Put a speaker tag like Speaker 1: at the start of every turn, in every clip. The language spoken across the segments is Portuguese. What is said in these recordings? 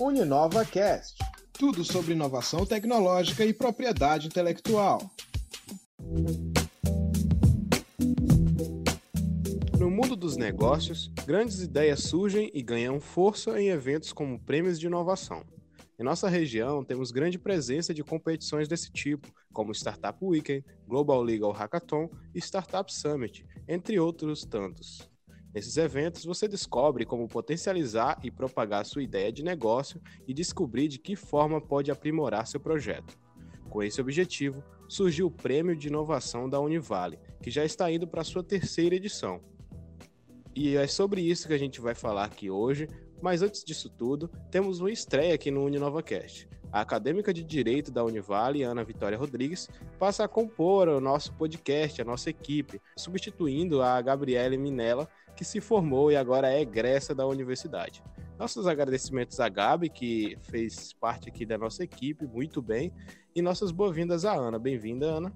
Speaker 1: Uninova Cast. Tudo sobre inovação tecnológica e propriedade intelectual. No mundo dos negócios, grandes ideias surgem e ganham força em eventos como prêmios de inovação. Em nossa região, temos grande presença de competições desse tipo, como Startup Weekend, Global Legal Hackathon e Startup Summit, entre outros tantos. Nesses eventos, você descobre como potencializar e propagar sua ideia de negócio e descobrir de que forma pode aprimorar seu projeto. Com esse objetivo, surgiu o Prêmio de Inovação da Univale, que já está indo para sua terceira edição. E é sobre isso que a gente vai falar aqui hoje, mas antes disso tudo, temos uma estreia aqui no UniNovaCast. A acadêmica de Direito da Univale, Ana Vitória Rodrigues, passa a compor o nosso podcast, a nossa equipe, substituindo a Gabriele Minella, que se formou e agora é egressa da universidade. Nossos agradecimentos à Gabi, que fez parte aqui da nossa equipe muito bem, e nossas boas-vindas à Ana. Bem-vinda, Ana.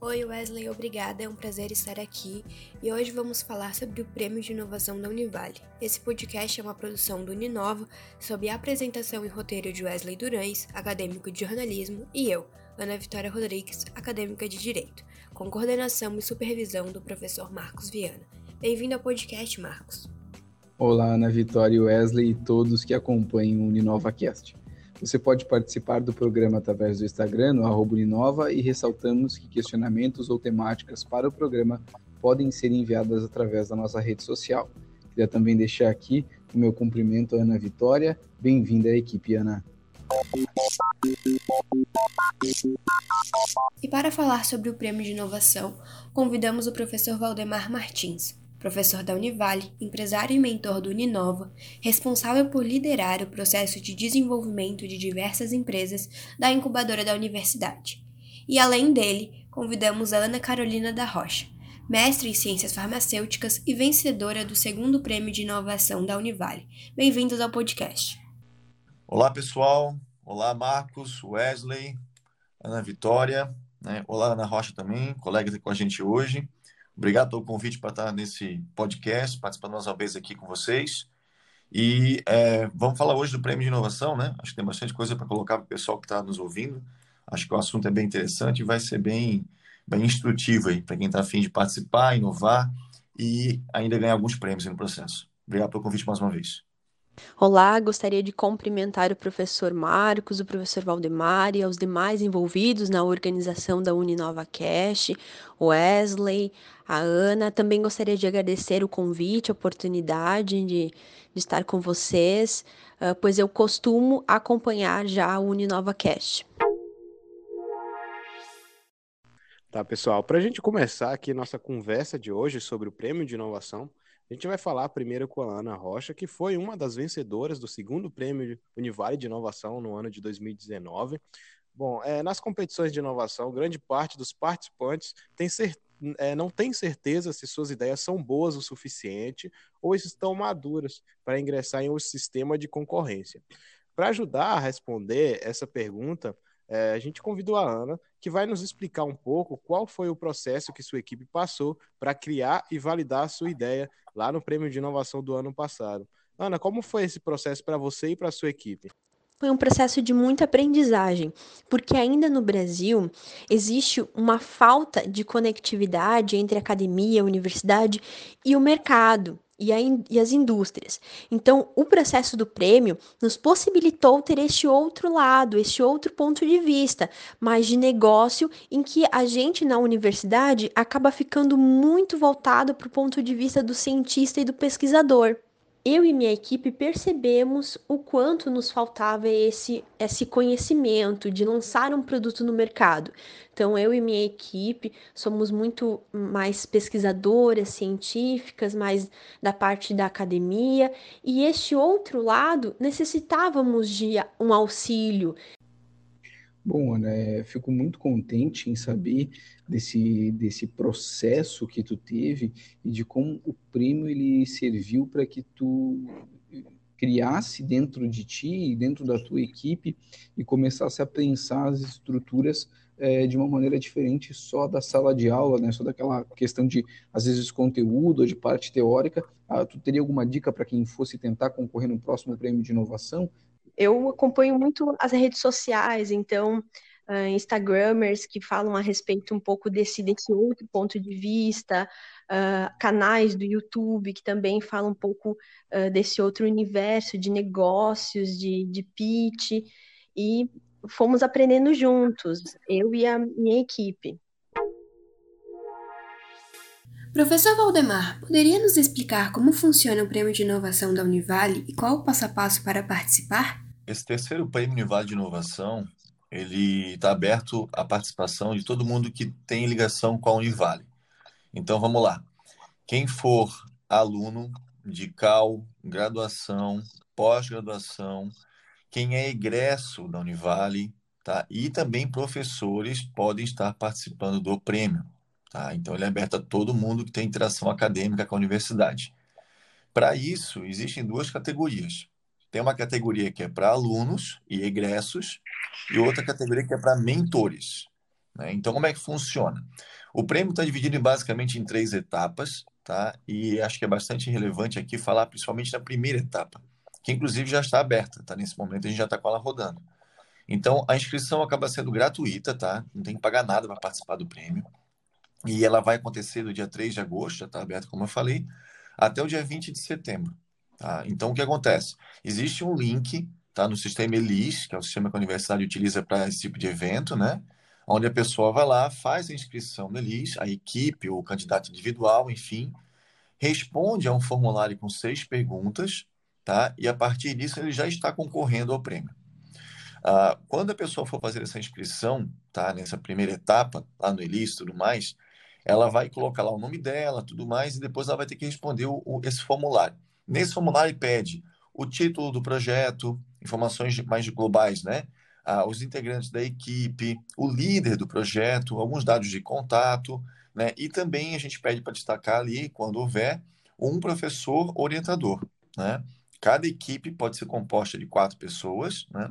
Speaker 2: Oi, Wesley, obrigada. É um prazer estar aqui e hoje vamos falar sobre o Prêmio de Inovação da Univale. Esse podcast é uma produção do Uninova sob a apresentação e roteiro de Wesley Durães, acadêmico de jornalismo, e eu, Ana Vitória Rodrigues, acadêmica de direito, com coordenação e supervisão do professor Marcos Viana. Bem-vindo ao podcast, Marcos.
Speaker 3: Olá, Ana Vitória, Wesley e todos que acompanham o UninovaCast. Você pode participar do programa através do Instagram, no arroba Uninova, e ressaltamos que questionamentos ou temáticas para o programa podem ser enviadas através da nossa rede social. Queria também deixar aqui o meu cumprimento à Ana Vitória. Bem-vinda à equipe, Ana.
Speaker 2: E para falar sobre o Prêmio de Inovação, convidamos o professor Valdemar Martins, professor da Univale, empresário e mentor do Uninova, responsável por liderar o processo de desenvolvimento de diversas empresas da incubadora da universidade. E além dele, convidamos a Ana Carolina da Rocha, mestre em ciências farmacêuticas e vencedora do segundo prêmio de inovação da Univale. Bem-vindos ao podcast.
Speaker 4: Olá, pessoal. Olá, Marcos, Wesley, Ana Vitória. Né? Olá, Ana Rocha também, colega com a gente hoje. Obrigado pelo convite para estar nesse podcast, participando mais uma vez aqui com vocês. E é, vamos falar hoje do Prêmio de Inovação, né? Acho que tem bastante coisa para colocar para o pessoal que está nos ouvindo. Acho que o assunto é bem interessante e vai ser bem, bem instrutivo aí para quem está afim de participar, inovar e ainda ganhar alguns prêmios no processo. Obrigado pelo convite mais uma vez.
Speaker 5: Olá, gostaria de cumprimentar o professor Marcos, o professor Valdemar e aos demais envolvidos na organização da Uninova Cash, Wesley, a Ana. Também gostaria de agradecer o convite, a oportunidade de, de estar com vocês, uh, pois eu costumo acompanhar já a Uninova Cash.
Speaker 1: Tá, pessoal, para a gente começar aqui nossa conversa de hoje sobre o Prêmio de Inovação, a gente vai falar primeiro com a Ana Rocha, que foi uma das vencedoras do segundo prêmio Univale de Inovação no ano de 2019. Bom, é, nas competições de inovação, grande parte dos participantes tem é, não tem certeza se suas ideias são boas o suficiente ou estão maduras para ingressar em um sistema de concorrência. Para ajudar a responder essa pergunta, é, a gente convidou a Ana, que vai nos explicar um pouco qual foi o processo que sua equipe passou para criar e validar a sua ideia lá no Prêmio de Inovação do ano passado. Ana, como foi esse processo para você e para a sua equipe?
Speaker 5: Foi um processo de muita aprendizagem, porque ainda no Brasil existe uma falta de conectividade entre academia, universidade e o mercado e, a, e, as indústrias. Então, o processo do prêmio nos possibilitou ter este outro lado, este outro ponto de vista, mais de negócio, em que a gente na universidade acaba ficando muito voltado para o ponto de vista do cientista e do pesquisador eu e minha equipe percebemos o quanto nos faltava esse, esse conhecimento de lançar um produto no mercado. Então, eu e minha equipe somos muito mais pesquisadoras científicas, mais da parte da academia, e este outro lado necessitávamos de um auxílio,
Speaker 3: Bom, Ana, é, fico muito contente em saber desse, desse processo que tu teve e de como o prêmio ele serviu para que tu criasse dentro de ti, dentro da tua equipe e começasse a pensar as estruturas é, de uma maneira diferente só da sala de aula, né? Só daquela questão de às vezes conteúdo ou de parte teórica. Ah, tu teria alguma dica para quem fosse tentar concorrer no próximo prêmio de inovação?
Speaker 5: Eu acompanho muito as redes sociais, então uh, Instagramers que falam a respeito um pouco desse, desse outro ponto de vista, uh, canais do YouTube que também falam um pouco uh, desse outro universo de negócios, de, de pitch, e fomos aprendendo juntos, eu e a minha equipe.
Speaker 2: Professor Valdemar, poderia nos explicar como funciona o Prêmio de Inovação da Univale e qual o passo a passo para participar?
Speaker 4: Esse terceiro Prêmio Univale de Inovação ele está aberto à participação de todo mundo que tem ligação com a Univale. Então vamos lá. Quem for aluno de CAL, graduação, pós-graduação, quem é egresso da Univale, tá? E também professores podem estar participando do prêmio, tá? Então ele é aberto a todo mundo que tem interação acadêmica com a universidade. Para isso, existem duas categorias. Tem uma categoria que é para alunos e egressos e outra categoria que é para mentores. Né? Então, como é que funciona? O prêmio está dividido basicamente em três etapas, tá? E acho que é bastante relevante aqui falar principalmente da primeira etapa, que inclusive já está aberta, tá? Nesse momento a gente já está com ela rodando. Então, a inscrição acaba sendo gratuita, tá? Não tem que pagar nada para participar do prêmio. E ela vai acontecer do dia 3 de agosto, já está aberta, como eu falei, até o dia 20 de setembro. Tá? Então, o que acontece? Existe um link tá, no sistema ELIS, que é o sistema que a universidade utiliza para esse tipo de evento, né? onde a pessoa vai lá, faz a inscrição no ELIS, a equipe ou o candidato individual, enfim, responde a um formulário com seis perguntas, tá? e a partir disso ele já está concorrendo ao prêmio. Ah, quando a pessoa for fazer essa inscrição, tá? nessa primeira etapa, lá no ELIS e tudo mais, ela vai colocar lá o nome dela, tudo mais, e depois ela vai ter que responder o, o, esse formulário. Nesse formulário pede o título do projeto, informações mais globais, né? Ah, os integrantes da equipe, o líder do projeto, alguns dados de contato, né? E também a gente pede para destacar ali, quando houver, um professor orientador, né? Cada equipe pode ser composta de quatro pessoas, né?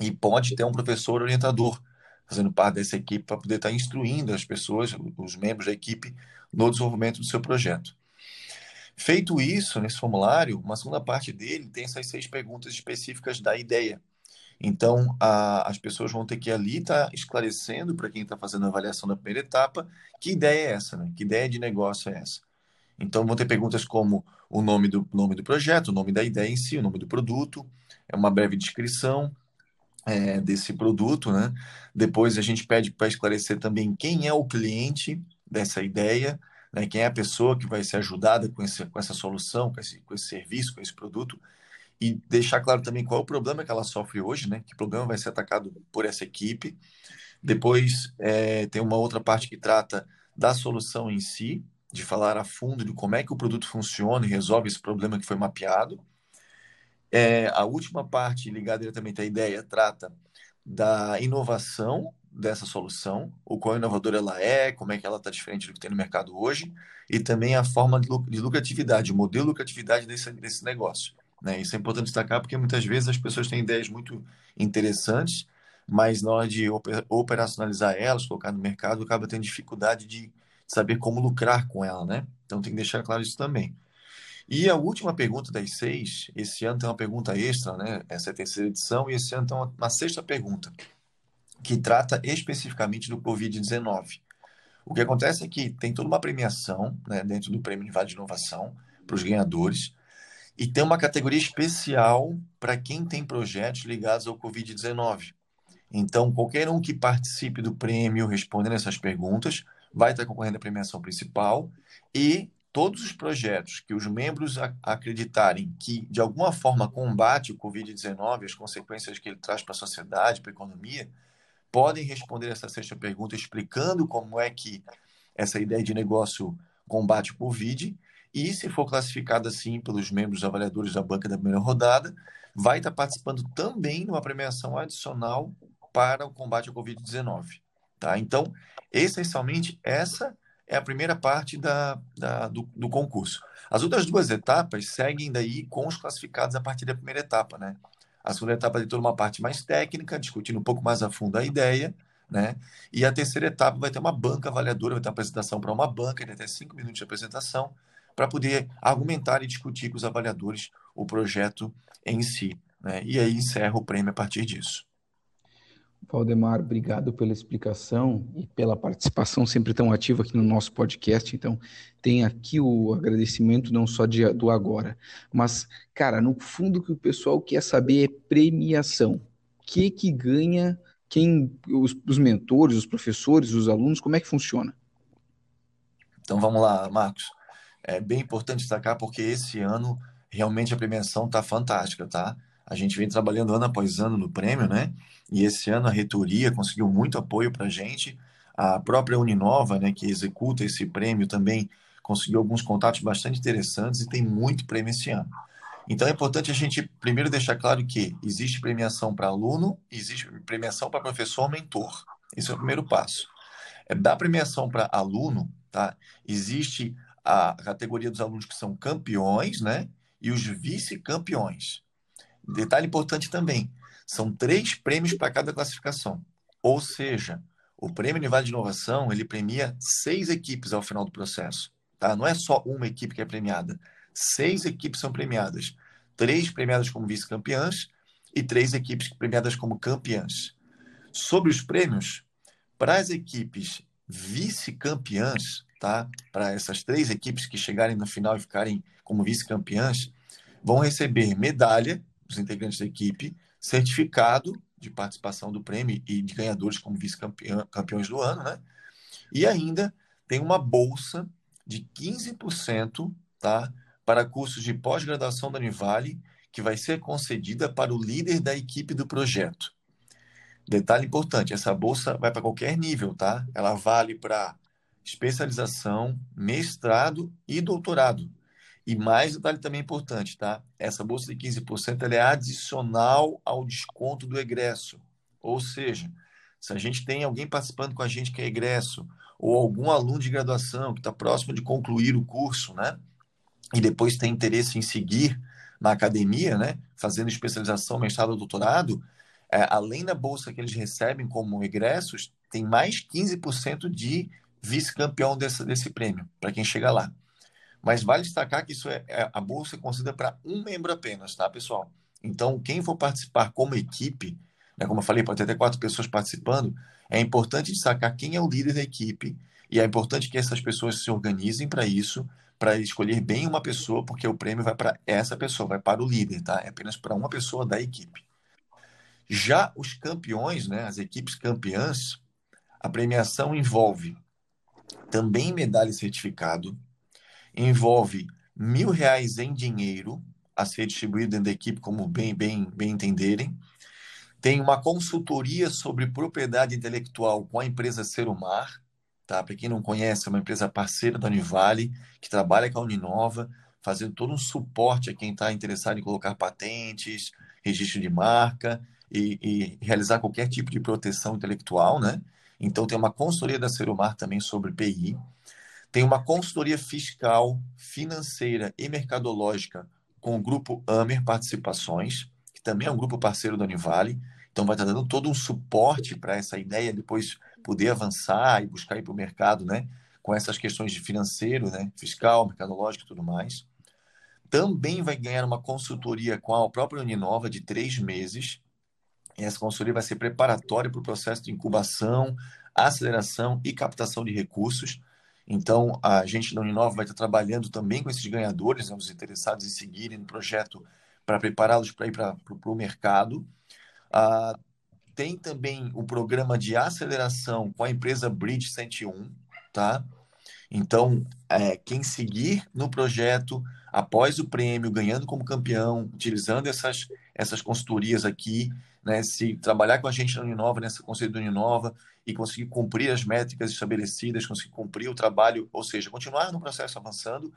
Speaker 4: E pode ter um professor orientador fazendo parte dessa equipe para poder estar instruindo as pessoas, os membros da equipe, no desenvolvimento do seu projeto. Feito isso, nesse formulário, uma segunda parte dele tem essas seis perguntas específicas da ideia. Então, a, as pessoas vão ter que ali estar tá esclarecendo para quem está fazendo a avaliação da primeira etapa que ideia é essa, né? que ideia de negócio é essa. Então, vão ter perguntas como o nome do, nome do projeto, o nome da ideia em si, o nome do produto, é uma breve descrição é, desse produto. Né? Depois, a gente pede para esclarecer também quem é o cliente dessa ideia, né? quem é a pessoa que vai ser ajudada com, esse, com essa solução, com esse, com esse serviço, com esse produto, e deixar claro também qual é o problema que ela sofre hoje, né? que problema vai ser atacado por essa equipe. Depois é, tem uma outra parte que trata da solução em si, de falar a fundo de como é que o produto funciona e resolve esse problema que foi mapeado. É, a última parte, ligada diretamente à ideia, trata da inovação dessa solução, o quão inovadora ela é, como é que ela está diferente do que tem no mercado hoje, e também a forma de lucratividade, o modelo de lucratividade desse, desse negócio. Né? Isso é importante destacar porque muitas vezes as pessoas têm ideias muito interessantes, mas na hora de operacionalizar elas, colocar no mercado, acaba tendo dificuldade de saber como lucrar com ela, né? Então tem que deixar claro isso também. E a última pergunta das seis, esse ano tem uma pergunta extra, né? Essa é a terceira edição, e esse ano tem uma, uma sexta pergunta que trata especificamente do Covid-19. O que acontece é que tem toda uma premiação né, dentro do Prêmio Vale de Inovação para os ganhadores, e tem uma categoria especial para quem tem projetos ligados ao Covid-19. Então, qualquer um que participe do prêmio respondendo essas perguntas vai estar concorrendo à premiação principal e todos os projetos que os membros acreditarem que, de alguma forma, combate o Covid-19, as consequências que ele traz para a sociedade, para a economia, podem responder essa sexta pergunta explicando como é que essa ideia de negócio combate o Covid e, se for classificada assim pelos membros avaliadores da banca da primeira rodada, vai estar participando também de uma premiação adicional para o combate ao Covid-19. Tá? Então, essencialmente, essa é a primeira parte da, da do, do, concurso. As outras duas etapas seguem daí com os classificados a partir da primeira etapa, né? A segunda etapa tem toda uma parte mais técnica, discutindo um pouco mais a fundo a ideia, né? E a terceira etapa vai ter uma banca avaliadora, vai ter uma apresentação para uma banca, de até cinco minutos de apresentação, para poder argumentar e discutir com os avaliadores o projeto em si. né? e aí encerra o prêmio a partir disso.
Speaker 3: Valdemar, obrigado pela explicação e pela participação sempre tão ativa aqui no nosso podcast. Então, tem aqui o agradecimento não só de, do agora, mas, cara, no fundo que o pessoal quer saber é premiação. O que que ganha quem os, os mentores, os professores, os alunos, como é que funciona?
Speaker 4: Então vamos lá, Marcos. É bem importante destacar porque esse ano realmente a premiação está fantástica, tá? A gente vem trabalhando ano após ano no prêmio, né? E esse ano a reitoria conseguiu muito apoio para a gente. A própria Uninova, né, que executa esse prêmio, também conseguiu alguns contatos bastante interessantes e tem muito prêmio esse ano. Então é importante a gente primeiro deixar claro que existe premiação para aluno, existe premiação para professor mentor. Esse é o primeiro passo. É da premiação para aluno, tá? Existe a categoria dos alunos que são campeões, né? E os vice-campeões. Detalhe importante também: são três prêmios para cada classificação. Ou seja, o prêmio Univale de Inovação ele premia seis equipes ao final do processo. Tá? Não é só uma equipe que é premiada. Seis equipes são premiadas. Três premiadas como vice-campeãs e três equipes premiadas como campeãs. Sobre os prêmios, para as equipes vice-campeãs, tá? Para essas três equipes que chegarem no final e ficarem como vice-campeãs, vão receber medalha, os integrantes da equipe, certificado de participação do prêmio e de ganhadores como vice-campeões do ano, né? E ainda tem uma bolsa de 15%, tá? Para cursos de pós-graduação da Univale, que vai ser concedida para o líder da equipe do projeto. Detalhe importante, essa bolsa vai para qualquer nível, tá? Ela vale para especialização, mestrado e doutorado. E mais detalhe também importante, tá? Essa bolsa de 15% ela é adicional ao desconto do egresso. Ou seja, se a gente tem alguém participando com a gente que é egresso, ou algum aluno de graduação que está próximo de concluir o curso, né? E depois tem interesse em seguir na academia, né? Fazendo especialização, mestrado ou doutorado, é, além da bolsa que eles recebem como egressos, tem mais 15% de vice-campeão desse, desse prêmio, para quem chega lá. Mas vale destacar que isso é, é a bolsa é concedida para um membro apenas, tá, pessoal? Então, quem for participar como equipe, né, como eu falei, pode ter até quatro pessoas participando, é importante destacar quem é o líder da equipe e é importante que essas pessoas se organizem para isso, para escolher bem uma pessoa, porque o prêmio vai para essa pessoa, vai para o líder, tá? É apenas para uma pessoa da equipe. Já os campeões, né, as equipes campeãs, a premiação envolve também medalha e certificado, envolve mil reais em dinheiro a ser distribuído dentro da equipe, como bem, bem, bem entenderem. Tem uma consultoria sobre propriedade intelectual com a empresa Serumar, tá? Para quem não conhece, é uma empresa parceira da Univale, que trabalha com a Uninova, fazendo todo um suporte a quem está interessado em colocar patentes, registro de marca e, e, realizar qualquer tipo de proteção intelectual, né? Então tem uma consultoria da Serumar também sobre PI. Tem uma consultoria fiscal, financeira e mercadológica com o grupo Amer Participações, que também é um grupo parceiro da Univale. Então vai estar dando todo um suporte para essa ideia depois poder avançar e buscar ir para o mercado, né? Com essas questões de financeiro, né? Fiscal, mercadológico e tudo mais. Também vai ganhar uma consultoria com a própria Uninova de três meses, essa consultoria vai ser preparatória para o processo de incubação, aceleração e captação de recursos. Então, a gente da Uninova vai estar trabalhando também com esses ganhadores, né, os interessados em seguirem no projeto para prepará-los para ir para o mercado. Ah, tem também o programa de aceleração com a empresa Bridge 101, tá? Então, é, quem seguir no projeto após o prêmio, ganhando como campeão, utilizando essas, essas consultorias aqui, né, se trabalhar com a gente na Uninova, nessa conselho da Uninova, e conseguir cumprir as métricas estabelecidas, conseguir cumprir o trabalho, ou seja, continuar no processo avançando,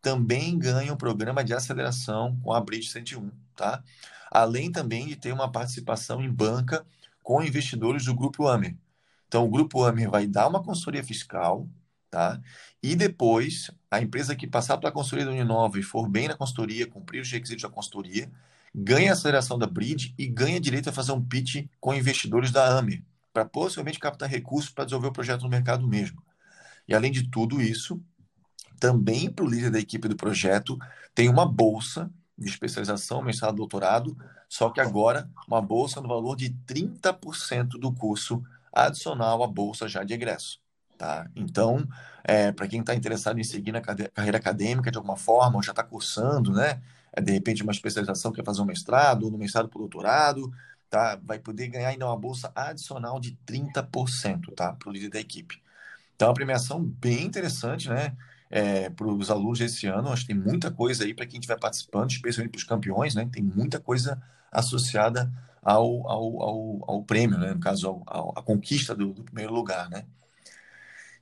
Speaker 4: também ganha um programa de aceleração com a Bridge 101, tá? Além também de ter uma participação em banca com investidores do Grupo Amer. Então, o Grupo Amer vai dar uma consultoria fiscal, tá? E depois, a empresa que passar pela consultoria da Uninova e for bem na consultoria, cumprir os requisitos da consultoria, ganha a aceleração da Bridge e ganha direito a fazer um pitch com investidores da AMER, para possivelmente captar recursos para desenvolver o projeto no mercado mesmo. E além de tudo isso, também para o líder da equipe do projeto, tem uma bolsa de especialização, mestrado, doutorado, só que agora uma bolsa no valor de 30% do curso adicional à bolsa já de egresso. Tá? Então, é, para quem está interessado em seguir na carreira acadêmica de alguma forma, ou já está cursando, né? É, de repente uma especialização, quer fazer um mestrado, ou no mestrado para doutorado, tá? vai poder ganhar ainda uma bolsa adicional de 30% tá? para o líder da equipe. Então, é uma premiação bem interessante, né? É, para os alunos desse ano, acho que tem muita coisa aí para quem estiver participando, especialmente para os campeões, né? Tem muita coisa associada ao, ao, ao, ao prêmio, né? No caso, à conquista do, do, primeiro lugar, né?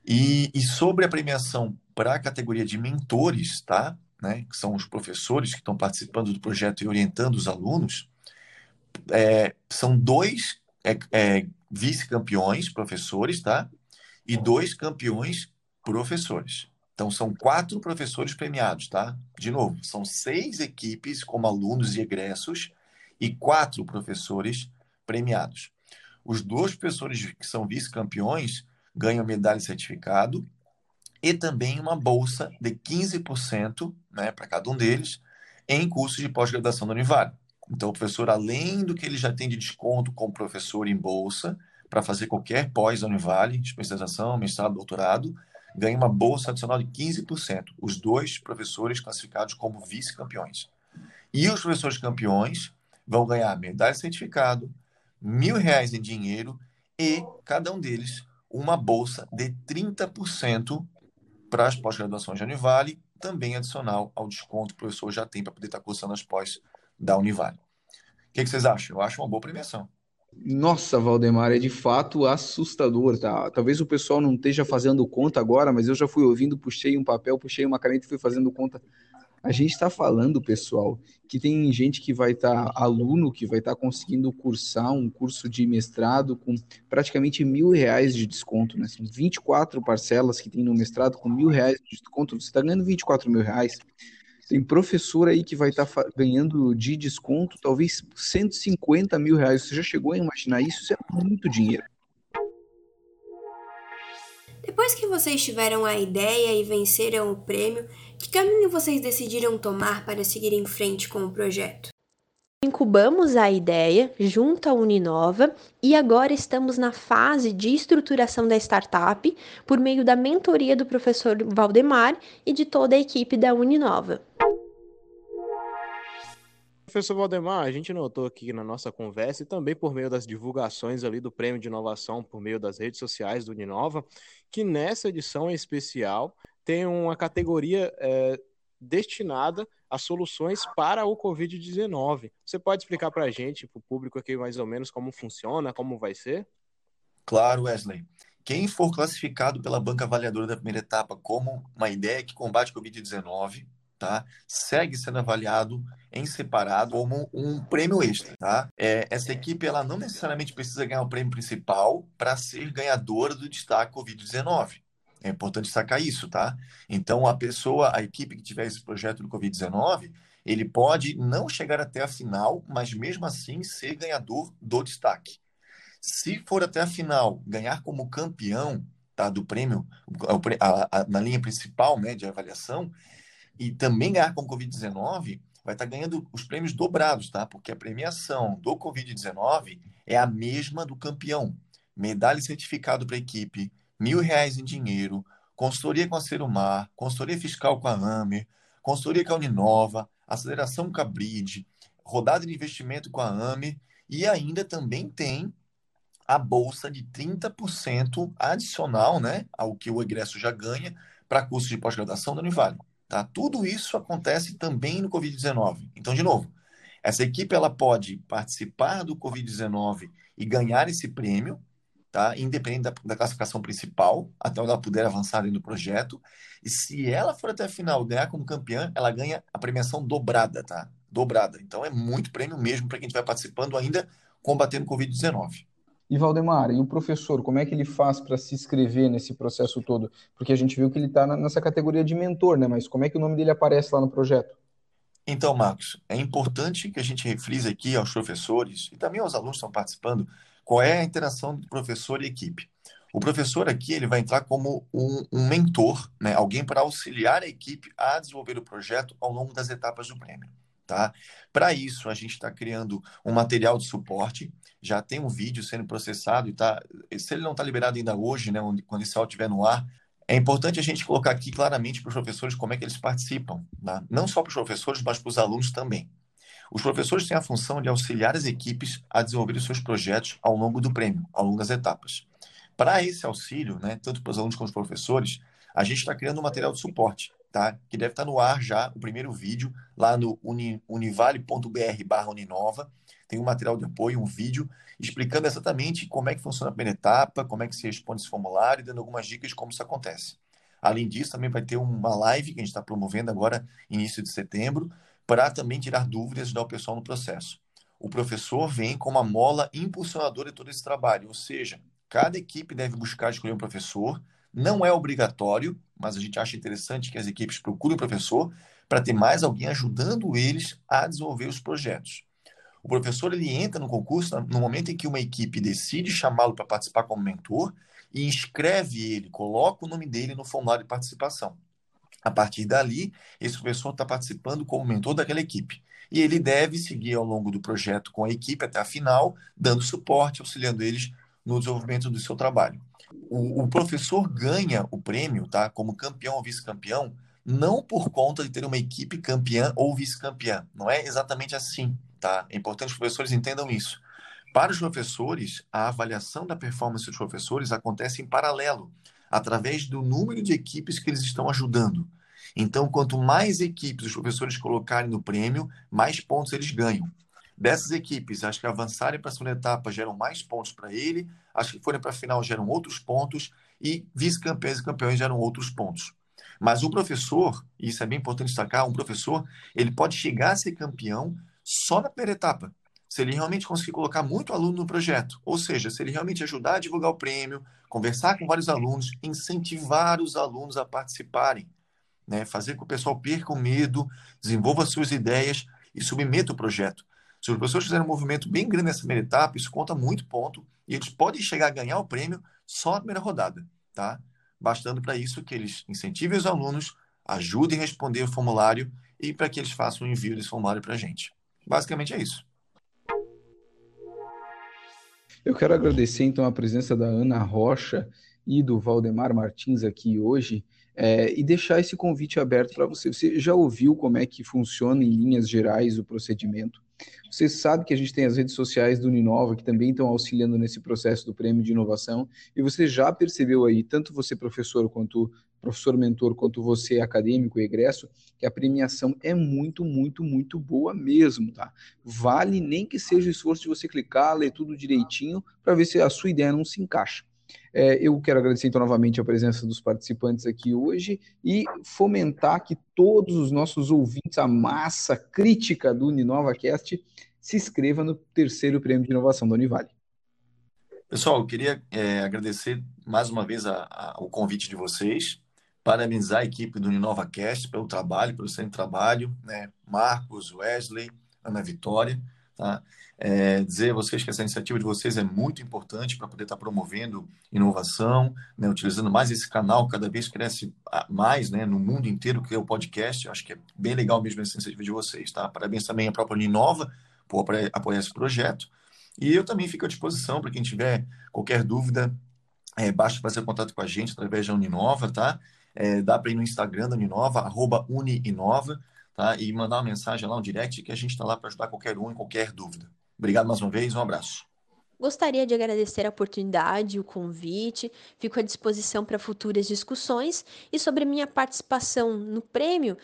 Speaker 4: E, e sobre a premiação para a categoria de mentores, tá? Né? Que são os professores que estão participando do projeto e orientando os alunos, é, são dois é, é, vice-campeões, professores, tá? E dois campeões, professores. Então, são quatro professores premiados, tá? De novo, são seis equipes como alunos e egressos e quatro professores premiados. Os dois professores que são vice-campeões ganham medalha e certificado e também uma bolsa de 15% né, para cada um deles em cursos de pós-graduação da Univale. Então, o professor, além do que ele já tem de desconto como professor em bolsa, para fazer qualquer pós da Univale, especialização, mestrado, doutorado, ganha uma bolsa adicional de 15%. Os dois professores classificados como vice-campeões. E os professores campeões vão ganhar medalha de certificado, mil reais em dinheiro e, cada um deles, uma bolsa de 30% para as pós-graduações de Univale, também adicional ao desconto que o professor já tem para poder estar cursando as pós da Univale. O que, que vocês acham? Eu acho uma boa premiação.
Speaker 3: Nossa, Valdemar, é de fato assustador, tá? Talvez o pessoal não esteja fazendo conta agora, mas eu já fui ouvindo, puxei um papel, puxei uma caneta e fui fazendo conta a gente está falando, pessoal, que tem gente que vai estar, tá, aluno que vai estar tá conseguindo cursar um curso de mestrado com praticamente mil reais de desconto, né? São 24 parcelas que tem no mestrado com mil reais de desconto, você está ganhando 24 mil reais. Tem professor aí que vai estar tá ganhando de desconto talvez 150 mil reais. Você já chegou a imaginar isso? Isso é muito dinheiro.
Speaker 2: Depois que vocês tiveram a ideia e venceram o prêmio, que caminho vocês decidiram tomar para seguir em frente com o projeto?
Speaker 5: Incubamos a ideia junto à Uninova e agora estamos na fase de estruturação da startup por meio da mentoria do professor Valdemar e de toda a equipe da Uninova.
Speaker 1: Professor Valdemar, a gente notou aqui na nossa conversa e também por meio das divulgações ali do Prêmio de Inovação por meio das redes sociais do Uninova, que nessa edição especial tem uma categoria é, destinada a soluções para o Covid-19. Você pode explicar para a gente, para o público aqui, mais ou menos como funciona, como vai ser?
Speaker 4: Claro, Wesley. Quem for classificado pela banca avaliadora da primeira etapa como uma ideia que combate o Covid-19 tá? Segue sendo avaliado em separado como um prêmio extra, tá? É, essa equipe ela não necessariamente precisa ganhar o prêmio principal para ser ganhadora do destaque Covid-19. É importante sacar isso, tá? Então a pessoa, a equipe que tiver esse projeto do Covid-19, ele pode não chegar até a final, mas mesmo assim ser ganhador do destaque. Se for até a final, ganhar como campeão tá, do prêmio, a, a, na linha principal né, de avaliação, e também ganhar com Covid-19, vai estar ganhando os prêmios dobrados, tá? Porque a premiação do Covid-19 é a mesma do campeão. Medalha e certificado para a equipe, mil reais em dinheiro, consultoria com a Serumar, consultoria fiscal com a AMER, consultoria com a Uninova, aceleração com a Bridge, rodada de investimento com a AMER e ainda também tem a bolsa de 30% adicional, né, ao que o egresso já ganha para curso de pós-graduação da Univale. Tá? Tudo isso acontece também no Covid-19. Então, de novo, essa equipe ela pode participar do Covid-19 e ganhar esse prêmio, tá? independente da, da, classificação principal, até onde ela puder avançar do projeto. E se ela for até a final ganhar como campeã, ela ganha a premiação dobrada, tá? Dobrada. Então é muito prêmio mesmo para quem estiver participando ainda combatendo o Covid-19.
Speaker 3: E Valdemar, e o professor, como é que ele faz para se inscrever nesse processo todo? Porque a gente viu que ele está nessa categoria de mentor, né? Mas como é que o nome dele aparece lá no projeto?
Speaker 4: Então, Marcos, é importante que a gente reflita aqui aos professores e também aos alunos que estão participando qual é a interação do professor e equipe. O professor aqui ele vai entrar como um, um mentor, né? alguém para auxiliar a equipe a desenvolver o projeto ao longo das etapas do prêmio. Tá? Para isso, a gente está criando um material de suporte, já tem um vídeo sendo processado e tá, se ele não está liberado ainda hoje, né, quando esse áudio estiver no ar, é importante a gente colocar aqui claramente para os professores como é que eles participam, tá? não só para os professores, mas para os alunos também. Os professores têm a função de auxiliar as equipes a desenvolver os seus projetos ao longo do prêmio, ao longo das etapas. Para esse auxílio, né, tanto para os alunos quanto para os professores, a gente está criando um material de suporte, tá? que deve estar tá no ar já, o primeiro vídeo, lá no uni, univale.br barra Uninova. Tem um material de apoio, um vídeo, explicando exatamente como é que funciona a primeira etapa, como é que se responde esse formulário, e dando algumas dicas de como isso acontece. Além disso, também vai ter uma live que a gente está promovendo agora, início de setembro, para também tirar dúvidas e dar o pessoal no processo. O professor vem como a mola impulsionadora de todo esse trabalho, ou seja, cada equipe deve buscar escolher um professor, não é obrigatório, mas a gente acha interessante que as equipes procurem o professor para ter mais alguém ajudando eles a desenvolver os projetos. O professor ele entra no concurso no momento em que uma equipe decide chamá-lo para participar como mentor e inscreve ele, coloca o nome dele no formulário de participação. A partir dali, esse professor está participando como mentor daquela equipe. E ele deve seguir ao longo do projeto com a equipe até a final, dando suporte, auxiliando eles no desenvolvimento do seu trabalho. O, o professor ganha o prêmio, tá? Como campeão ou vice-campeão, não por conta de ter uma equipe campeã ou vice-campeã. Não é exatamente assim, tá? É importante que os professores entendam isso. Para os professores, a avaliação da performance dos professores acontece em paralelo, através do número de equipes que eles estão ajudando. Então, quanto mais equipes os professores colocarem no prêmio, mais pontos eles ganham. Dessas equipes, as que avançarem para a segunda etapa geram mais pontos para ele, as que forem para a final geram outros pontos, e vice-campeões e campeões geram outros pontos. Mas o professor, e isso é bem importante destacar, um professor, ele pode chegar a ser campeão só na primeira etapa, se ele realmente conseguir colocar muito aluno no projeto, ou seja, se ele realmente ajudar a divulgar o prêmio, conversar com vários alunos, incentivar os alunos a participarem, né? fazer com que o pessoal perca o medo, desenvolva suas ideias e submeta o projeto. Se os professores fizerem um movimento bem grande nessa primeira etapa, isso conta muito ponto e eles podem chegar a ganhar o prêmio só na primeira rodada, tá? Bastando para isso que eles incentivem os alunos, ajudem a responder o formulário e para que eles façam o envio desse formulário para a gente. Basicamente é isso.
Speaker 3: Eu quero agradecer então a presença da Ana Rocha e do Valdemar Martins aqui hoje é, e deixar esse convite aberto para você. Você já ouviu como é que funciona em linhas gerais o procedimento? Você sabe que a gente tem as redes sociais do Uninova que também estão auxiliando nesse processo do prêmio de inovação, e você já percebeu aí, tanto você professor quanto professor mentor, quanto você acadêmico e egresso, que a premiação é muito, muito, muito boa mesmo, tá? Vale nem que seja o esforço de você clicar, ler tudo direitinho, para ver se a sua ideia não se encaixa. É, eu quero agradecer então novamente a presença dos participantes aqui hoje e fomentar que todos os nossos ouvintes, a massa crítica do UniNovaCast, se inscreva no terceiro prêmio de inovação da Univale.
Speaker 4: Pessoal, eu queria é, agradecer mais uma vez a, a, o convite de vocês, parabenizar a equipe do UniNovaCast pelo trabalho, pelo excelente trabalho, né? Marcos, Wesley, Ana Vitória, tá? É, dizer a vocês que essa iniciativa de vocês é muito importante para poder estar tá promovendo inovação, né, utilizando mais esse canal, cada vez cresce mais né, no mundo inteiro, que é o podcast. Acho que é bem legal mesmo essa iniciativa de vocês. Tá? Parabéns também à própria Uninova por apoiar esse projeto. E eu também fico à disposição para quem tiver qualquer dúvida, é, basta fazer contato com a gente através da Uninova, tá? É, dá para ir no Instagram da Uninova, tá? E mandar uma mensagem lá, um direct, que a gente está lá para ajudar qualquer um em qualquer dúvida. Obrigado mais uma vez, um abraço.
Speaker 5: Gostaria de agradecer a oportunidade, o convite, fico à disposição para futuras discussões e sobre minha participação no prêmio.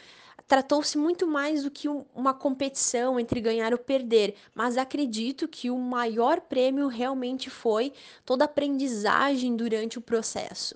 Speaker 5: Tratou-se muito mais do que uma competição entre ganhar ou perder, mas acredito que o maior prêmio realmente foi toda a aprendizagem durante o processo.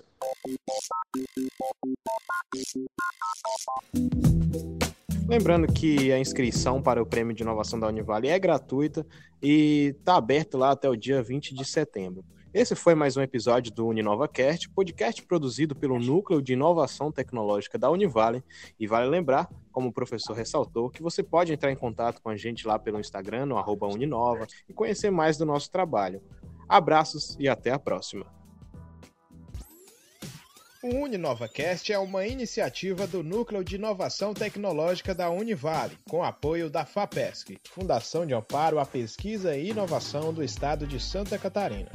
Speaker 1: Lembrando que a inscrição para o Prêmio de Inovação da Univale é gratuita e está aberto lá até o dia 20 de setembro. Esse foi mais um episódio do UniNovaCast, podcast produzido pelo Núcleo de Inovação Tecnológica da Univale. E vale lembrar, como o professor ressaltou, que você pode entrar em contato com a gente lá pelo Instagram, no Uninova, e conhecer mais do nosso trabalho. Abraços e até a próxima! O UniNovaCast é uma iniciativa do Núcleo de Inovação Tecnológica da Univale, com apoio da FAPESC, Fundação de Amparo à Pesquisa e Inovação do Estado de Santa Catarina.